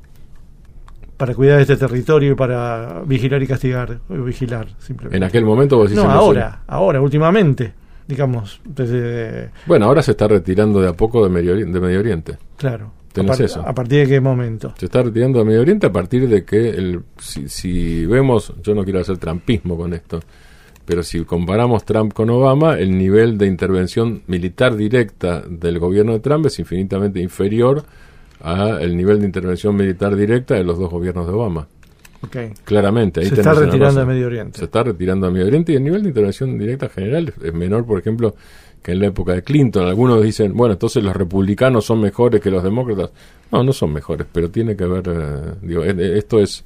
Para cuidar este territorio y para vigilar y castigar. o vigilar, simplemente. En aquel momento vos decís no, ahora, ahora, últimamente. Digamos, desde... Bueno, ahora se está retirando de a poco de Medio, Ori- de Medio Oriente. Claro. Tenés a, par- eso. ¿A partir de qué momento? Se está retirando de Medio Oriente a partir de que, el, si, si vemos, yo no quiero hacer trampismo con esto, pero si comparamos Trump con Obama, el nivel de intervención militar directa del gobierno de Trump es infinitamente inferior al nivel de intervención militar directa de los dos gobiernos de Obama. Claramente. Ahí Se está retirando de Medio Oriente. Se está retirando de Medio Oriente y el nivel de intervención directa general es, menor, por ejemplo, que en la época de Clinton. Algunos dicen, bueno, entonces los republicanos son mejores que los demócratas. No, no son mejores, pero tiene que ver, eh, digo, eh, eh, esto es,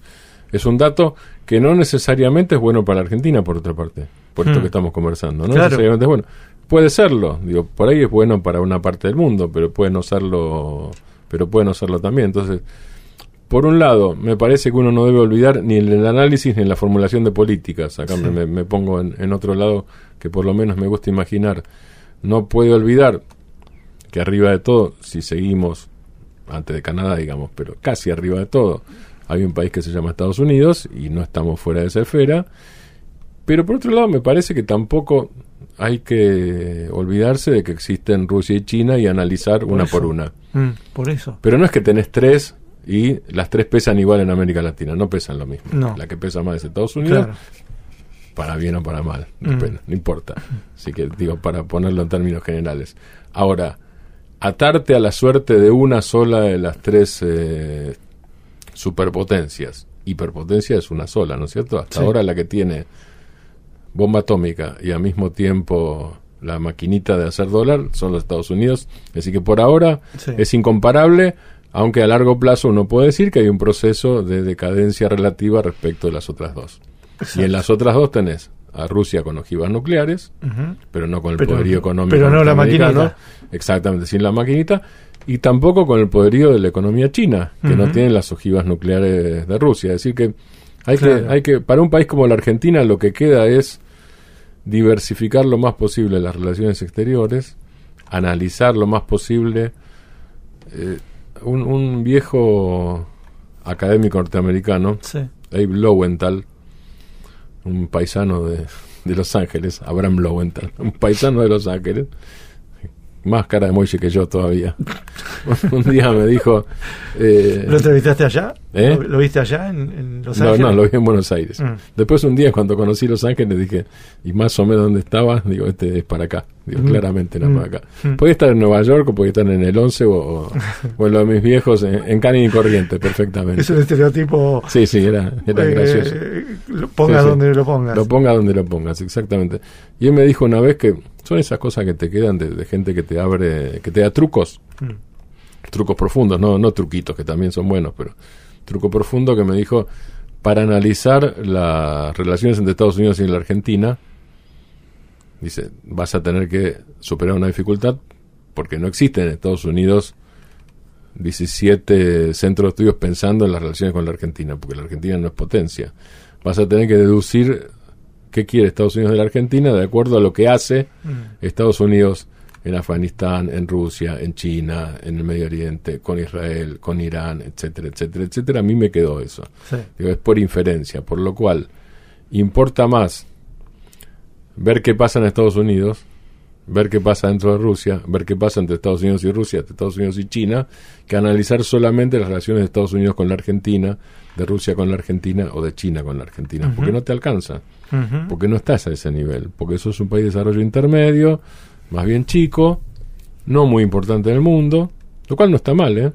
es un dato que no necesariamente es bueno para la Argentina, por otra parte, por esto Hmm. que estamos conversando. No Claro. necesariamente es bueno. Puede serlo, digo, por ahí es bueno para una parte del mundo, pero puede no serlo, pero puede no serlo también. Entonces, por un lado, me parece que uno no debe olvidar ni en el análisis ni en la formulación de políticas. Acá Sí. me, me pongo en, en otro lado que por lo menos me gusta imaginar. No puede olvidar que arriba de todo, si seguimos antes de Canadá, digamos, pero casi arriba de todo, hay un país que se llama Estados Unidos y no estamos fuera de esa esfera. Pero por otro lado, me parece que tampoco hay que olvidarse de que existen Rusia y China y analizar una eso. por una. Mm, por eso. Pero no es que tenés tres y las tres pesan igual en América Latina, no pesan lo mismo. No. La que pesa más es Estados Unidos, Claro. para bien o para mal, Mm. depende, no importa. Así que digo, para ponerlo en términos generales. Ahora, atarte a la suerte de una sola de las tres eh, superpotencias. Hiperpotencia es una sola, ¿no es cierto? Hasta Sí. ahora la que tiene bomba atómica y al mismo tiempo la maquinita de hacer dólar son los Estados Unidos. Así que por ahora Sí. es incomparable, aunque a largo plazo uno puede decir que hay un proceso de decadencia relativa respecto de las otras dos. Y en las otras dos tenés a Rusia con ojivas nucleares, pero no con el Pero- poderío económico. pero no la maquinita. Exactamente, sin la maquinita. Y tampoco con el poderío de la economía china, que no tiene las ojivas nucleares de Rusia. Es decir, que hay, Claro. que hay que, para un país como la Argentina, lo que queda es diversificar lo más posible las relaciones exteriores, analizar lo más posible. eh, un, un viejo académico norteamericano, Sí. Abe Lowenthal, un paisano de, de Los Ángeles, Abraham Lowenthal, un paisano de Los Ángeles, más cara de Moishe que yo todavía. un día me dijo... eh, ¿Lo entrevistaste allá? ¿Eh? ¿Lo, lo viste allá en, en Los no, Ángeles? no, lo vi en Buenos Aires. Mm. Después un día cuando conocí Los Ángeles dije, y más o menos donde estaba, digo, este es para acá. Digo, Mm. claramente era Mm. para acá. Podía estar en Nueva York o podía estar en el 11 o, o, o en lo de mis viejos en, en y Corriente, perfectamente. Es un estereotipo. Sí, sí, era, era eh, gracioso. lo pongas Sí, sí. donde lo pongas. Lo ponga donde lo pongas, exactamente. Y él me dijo una vez que son esas cosas que te quedan de, de gente que te abre, que te da trucos, Mm. trucos profundos, no, no truquitos, que también son buenos, pero truco profundo que me dijo para analizar las relaciones entre Estados Unidos y la Argentina. Dice, vas a tener que superar una dificultad porque no existen en Estados Unidos 17 centros de estudios pensando en las relaciones con la Argentina, porque la Argentina no es potencia. Vas a tener que deducir qué quiere Estados Unidos de la Argentina de acuerdo a lo que hace Mm. Estados Unidos en Afganistán, en Rusia, en China, en el Medio Oriente, con Israel, con Irán, etcétera, etcétera, etcétera. A mí me quedó eso. Sí. Digo, es por inferencia, por lo cual importa más ver qué pasa en Estados Unidos, ver qué pasa dentro de Rusia, ver qué pasa entre Estados Unidos y Rusia, entre Estados Unidos y China, que analizar solamente las relaciones de Estados Unidos con la Argentina, de Rusia con la Argentina o de China con la Argentina, porque no te alcanza, Porque no estás a ese nivel, porque eso es un país de desarrollo intermedio, más bien chico, no muy importante en el mundo, lo cual no está mal, ¿eh?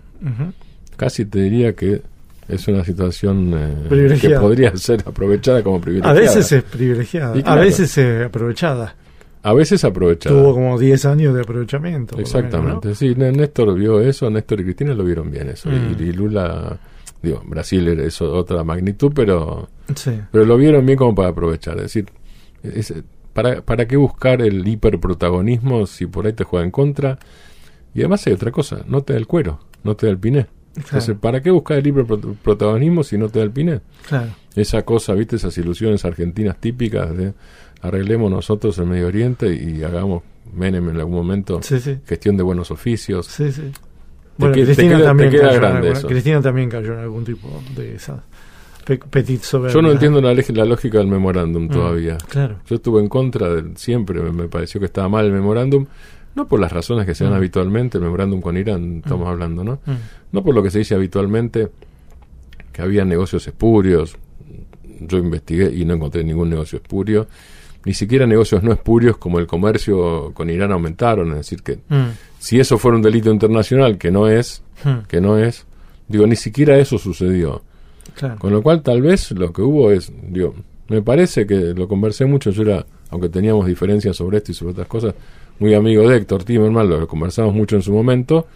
Casi te diría que es una situación eh, que podría ser aprovechada como A privilegiada. veces es privilegiada, a veces es aprovechada. A veces aprovechada. Tuvo como 10 años de aprovechamiento. Exactamente, menos, sí, Néstor vio eso, Néstor y Cristina lo vieron bien eso, Mm. y, y Lula, digo, Brasil eso, otra magnitud, pero, pero lo vieron bien como para aprovechar, es decir, es- ¿para, ¿para qué buscar el hiperprotagonismo si por ahí te juega en contra? Y además hay otra cosa, no te da el cuero, no te da el piné. Entonces. ¿para qué buscar el hiperprotagonismo si no te da el piné? Claro. esa cosa, viste, esas ilusiones argentinas típicas de arreglemos nosotros el Medio Oriente y hagamos Menem en algún momento Sí, sí. gestión de buenos oficios. Sí, sí. Bueno, te Cristina, queda- también te queda cayó en grande alguna- eso. Cristina también cayó en algún tipo de esa pe- petit soberbia. Yo no entiendo la, lógica del memorándum Mm, todavía. Claro. Yo estuve en contra del siempre, me, me pareció que estaba mal el memorándum, no por las razones que se dan Mm. habitualmente, el memorándum con Irán, estamos hablando, ¿no? Mm. No por lo que se dice habitualmente, que había negocios espurios. Yo investigué y no encontré ningún negocio espurio. Ni siquiera negocios no espurios como el comercio con Irán aumentaron. Es decir, que Mm. si eso fuera un delito internacional, que no es, Mm. que no es, digo, ni siquiera eso sucedió. Claro. Con lo cual, tal vez lo que hubo es, digo, me parece que lo conversé mucho. Yo era, aunque teníamos diferencias sobre esto y sobre otras cosas, muy amigo de Héctor Timerman, lo conversamos mucho en su momento.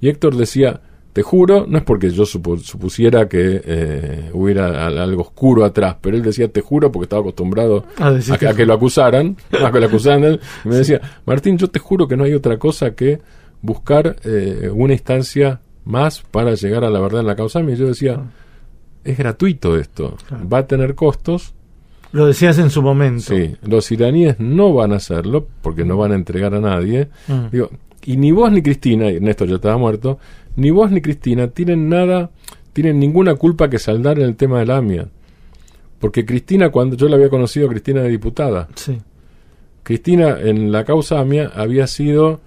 Y Héctor decía, te juro, no es porque yo supu- supusiera que eh, hubiera al- algo oscuro atrás, pero él decía, te juro, porque estaba acostumbrado A que- a que lo acusaran, a que lo acusaran. y me decía, Martín, yo te juro que no hay otra cosa que buscar eh, una instancia más para llegar a la verdad en la causa. Y yo decía, es gratuito esto, Claro. va a tener costos. Lo decías en su momento. Sí, los iraníes no van a hacerlo porque no van a entregar a nadie. Mm. Digo, y ni vos ni Cristina, y Néstor ya estaba muerto, ni vos ni Cristina tienen nada, tienen ninguna culpa que saldar en el tema de la AMIA. Porque Cristina, cuando yo la había conocido, Cristina de diputada, Sí. Cristina en la causa AMIA había sido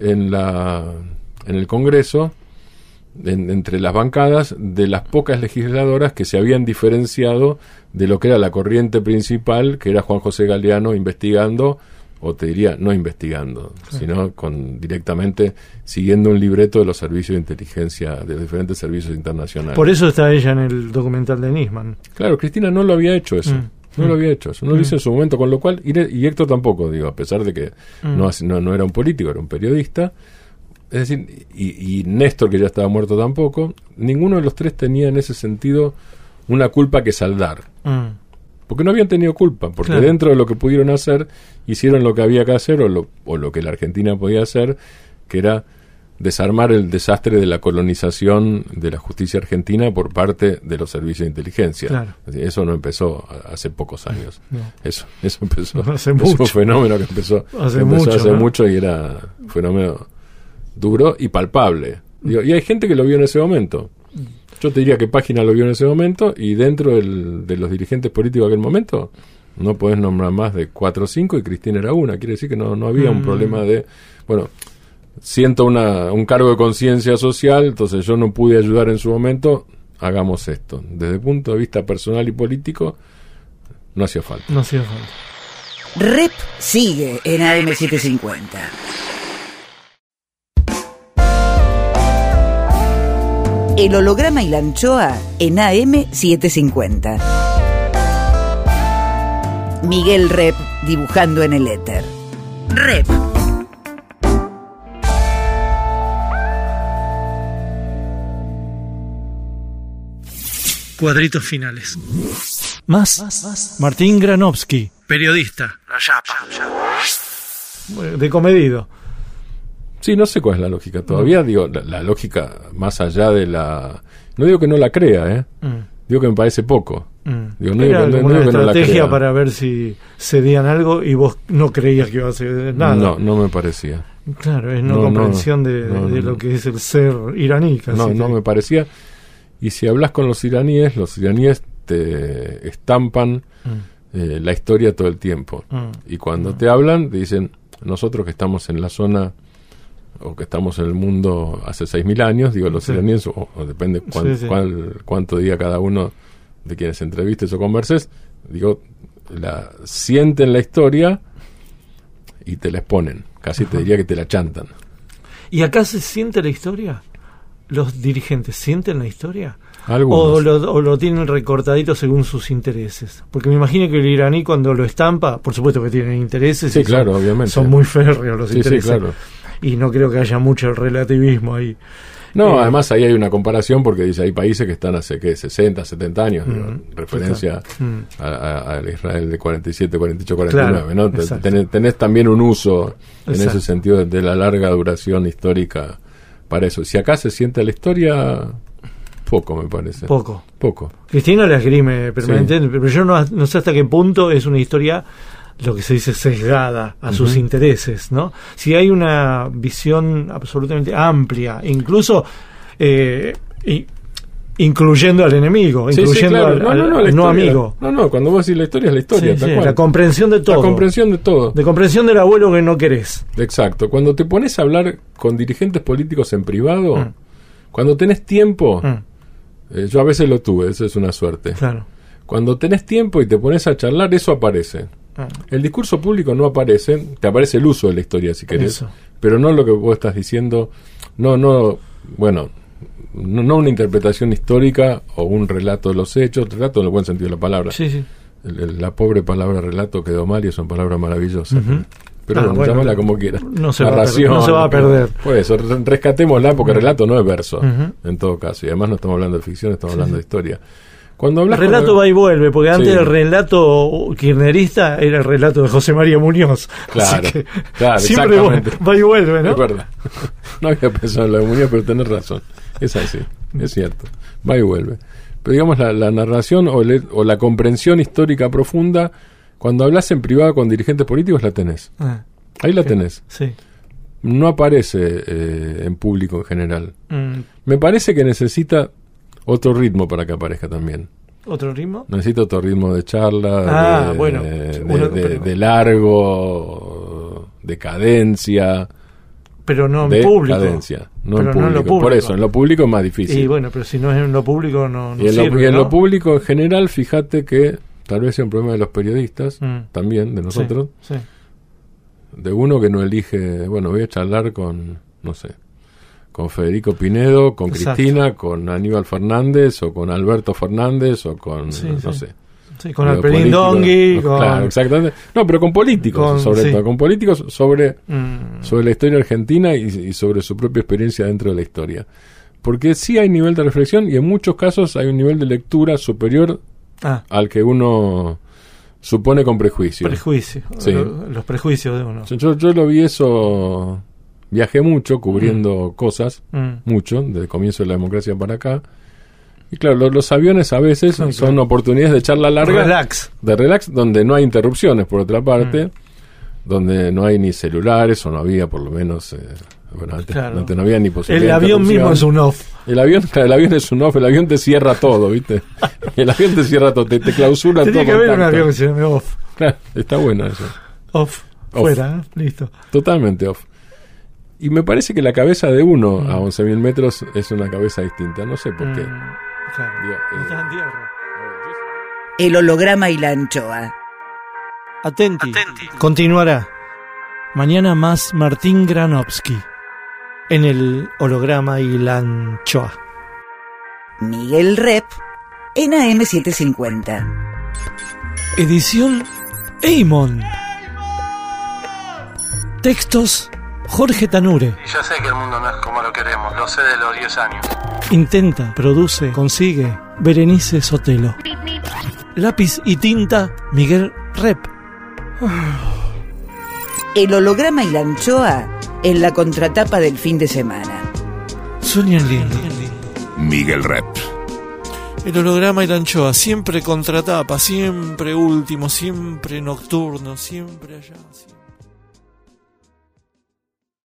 en la en el Congreso en- entre las bancadas de las pocas legisladoras que se habían diferenciado de lo que era la corriente principal, que era Juan José Galeano investigando o te diría no investigando, sino con directamente siguiendo un libreto de los servicios de inteligencia de los diferentes servicios internacionales. Por eso está ella en el documental de Nisman. Claro, Cristina no lo había hecho eso. Mm. No Mm. lo había hecho eso. No lo hizo en su momento, con lo cual. Y, Héctor tampoco, digo, a pesar de que Mm. no, no, no era un político, era un periodista. Es decir, y, y Néstor, que ya estaba muerto tampoco, ninguno de los tres tenía en ese sentido una culpa que saldar. Porque no habían tenido culpa, porque Claro. dentro de lo que pudieron hacer, hicieron lo que había que hacer o lo, o lo que la Argentina podía hacer, que era desarmar el desastre de la colonización de la justicia argentina por parte de los servicios de inteligencia. Claro. Eso no empezó hace pocos años. No. Eso, eso empezó. Hace mucho. un fenómeno que empezó Hace empezó mucho, hace ¿no? mucho y era un fenómeno duro y palpable. Digo, y hay gente que lo vio en ese momento. Yo te diría que Página lo vio en ese momento y dentro del- de los dirigentes políticos de aquel momento no podés nombrar más de cuatro o cinco y Cristina era una. Quiere decir que no, no había un Mm. problema de, bueno, siento una, un cargo de conciencia social, entonces yo no pude ayudar en su momento, hagamos esto. Desde el punto de vista personal y político, no hacía falta. No hacía falta. Rep sigue en AM750. El holograma y la anchoa en AM750. Miguel Rep dibujando en el éter. Rep. Cuadritos finales. Más. Martín Granovsky, periodista. De comedido. Sí, no sé cuál es la lógica todavía. Digo, la, la lógica más allá de la. No digo que no la crea, ¿eh? Mm, Digo que me parece poco. mm. Digo, no Era digo no digo que no la estrategia para ver si cedían algo y vos no creías que iba a ceder nada. No, no me parecía. Claro, es no, comprensión de, lo que es el ser iraní. casi No, no me parecía. Y si hablas con los iraníes, los iraníes te estampan Mm, eh, la historia todo el tiempo. mm. Y cuando te hablan, te dicen, nosotros que estamos en la zona o que estamos en el mundo hace 6.000 años, digo, los Sí. iraníes, o, o depende cuán- Sí, sí. cuál- cuánto diga cada uno de quienes entrevistes o converses, digo, la sienten la historia y te la exponen. Casi te diría que te la chantan. ¿Y acá se siente la historia? ¿Los dirigentes sienten la historia? O lo, o lo tienen recortadito según sus intereses. Porque me imagino que el iraní cuando lo estampa, por supuesto que tienen intereses. Sí, y son- claro, obviamente. Son muy férreos los Sí, sí, intereses. claro. Y no creo que haya mucho relativismo ahí. No, Eh, además ahí hay una comparación porque dice hay países que están hace ¿qué? 60, 70 años, digo, Mm, en referencia Mm. al Israel de 47, 48, 49, Claro, ¿no? Tenés, tenés también un uso en Exacto. ese sentido de, de la larga duración histórica para eso. Si acá se siente la historia, poco me parece. Poco. Poco. Cristina la esgrime permanentemente, pero yo no, no sé hasta qué punto es una historia, lo que se dice, sesgada a sus intereses, ¿no? Si hay una visión absolutamente amplia, incluso eh, i- incluyendo al enemigo, Sí, sí, incluyendo claro. al, No, al- no, no, al la no historia. amigo. No, no, cuando vos decís la historia es la historia, Sí, la comprensión de todo. La comprensión de todo. De comprensión del abuelo que no querés. Exacto. Cuando te pones a hablar con dirigentes políticos en privado, Mm. cuando tenés tiempo, Mm, eh, yo a veces lo tuve, eso es una suerte. claro. Cuando tenés tiempo y te pones a charlar, eso aparece. Ah, El discurso público no aparece, te aparece el uso de la historia si querés, Eso. pero no lo que vos estás diciendo, no, no, bueno, no, no una interpretación histórica o un relato de los hechos, relato en el buen sentido de la palabra. Sí, sí. El- el- la pobre palabra relato quedó mal y es una palabra maravillosa. Pero Ah, bueno, bueno, llámala como quieras. no se va a perder, no se va a perder. Pues eso, re- rescatémosla porque relato no es verso, en todo caso. Y además no estamos hablando de ficción, estamos hablando de historia. Cuando El hablas con- relato va y vuelve, porque antes Sí. el relato kirchnerista era el relato de José María Muñoz. Claro, Así que claro, siempre va, exactamente. va y vuelve, ¿no? Es verdad. No había pensado en la comunidad, pero tenés razón. Es así, es cierto. Va y vuelve. Pero digamos, la, la narración o, le- o la comprensión histórica profunda, cuando hablas en privado con dirigentes políticos, la tenés. Ah, Ahí la tenés. sí. No aparece eh, en público en general. Mm, Me parece que necesita otro ritmo para que aparezca también. ¿Otro ritmo? Necesita otro ritmo de charla, Ah, de, bueno. de, Uno- de- pero- de largo, de cadencia. Pero no en público. cadencia, no en no en lo público. Por público. eso, en lo público es más difícil. Y bueno, pero si no es en lo público, no, no y en, lo, sirve, y en ¿no? lo público en general, fíjate que tal vez sea un problema de los periodistas, Mm. también de nosotros, Sí, sí. de uno que no elige, bueno, voy a charlar con, no sé, con Federico Pinedo, con Exacto. Cristina, con Aníbal Fernández, o con Alberto Fernández, o con, Sí, no sí. sé. Sí, con Alperín Dongui, no, con... Claro, exactamente. No, pero con políticos, con- sobre sí. todo, con políticos sobre Mm, sobre la historia argentina y, y sobre su propia experiencia dentro de la historia. Porque sí hay nivel de reflexión y en muchos casos hay un nivel de lectura superior ah, al que uno supone con prejuicio. prejuicio. Sí. Lo- Los prejuicios de uno. Yo lo vi eso, viajé mucho cubriendo cosas, Mm, mucho, desde el comienzo de la democracia para acá. Y claro, lo- los, aviones a veces son oportunidades de charla larga, Relax. de relax, donde no hay interrupciones, por otra parte, Mm. donde no hay ni celulares, o no había por lo menos... eh, bueno, antes, Claro. antes no había ni El posibilidad de avión mismo es un off. El avión, el avión es un off, el avión te cierra todo, ¿viste? El avión te cierra todo, te, te clausura todo. que haber un avión que se llame off. Claro, está bueno eso. Off. Off. Fuera, ¿eh? listo. Totalmente off. Y me parece que la cabeza de uno Mm. a 11.000 metros es una cabeza distinta. No sé por qué. Mm, claro. Digo, No eh, estás en tierra. El holograma y la anchoa. Atenti. Continuará. Mañana más Martín Granovsky. En el holograma y la anchoa. Miguel Rep en AM750. Edición Eimon. Textos Jorge Tanure. Y ya sé que el mundo no es como lo queremos, lo sé de los 10 años. Intenta, produce, consigue Berenice Sotelo. Lápiz y tinta Miguel Rep. El holograma y la anchoa en la contratapa del fin de semana. Sueñan lindo. Miguel Rep. El holograma y la anchoa, siempre contratapa, siempre último, siempre nocturno, siempre allá. siempre-